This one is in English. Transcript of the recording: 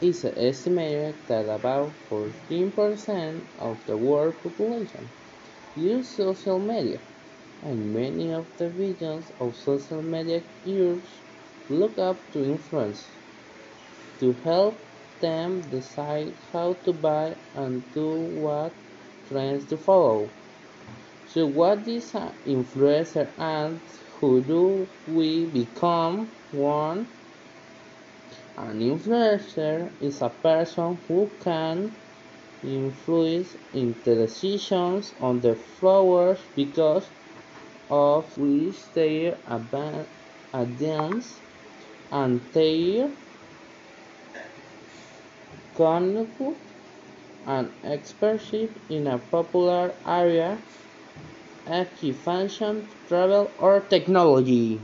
is estimated that about 14% of the world population use social media, and many of the billions of social media users look up to influencers to help them decide how to buy and to what trends to follow. So, what is an influencer and Who do we become one? An influencer is a person who can influence decisions of the followers because of which their audience and their conduct and expertise in a popular area, occupation, travel, or technology.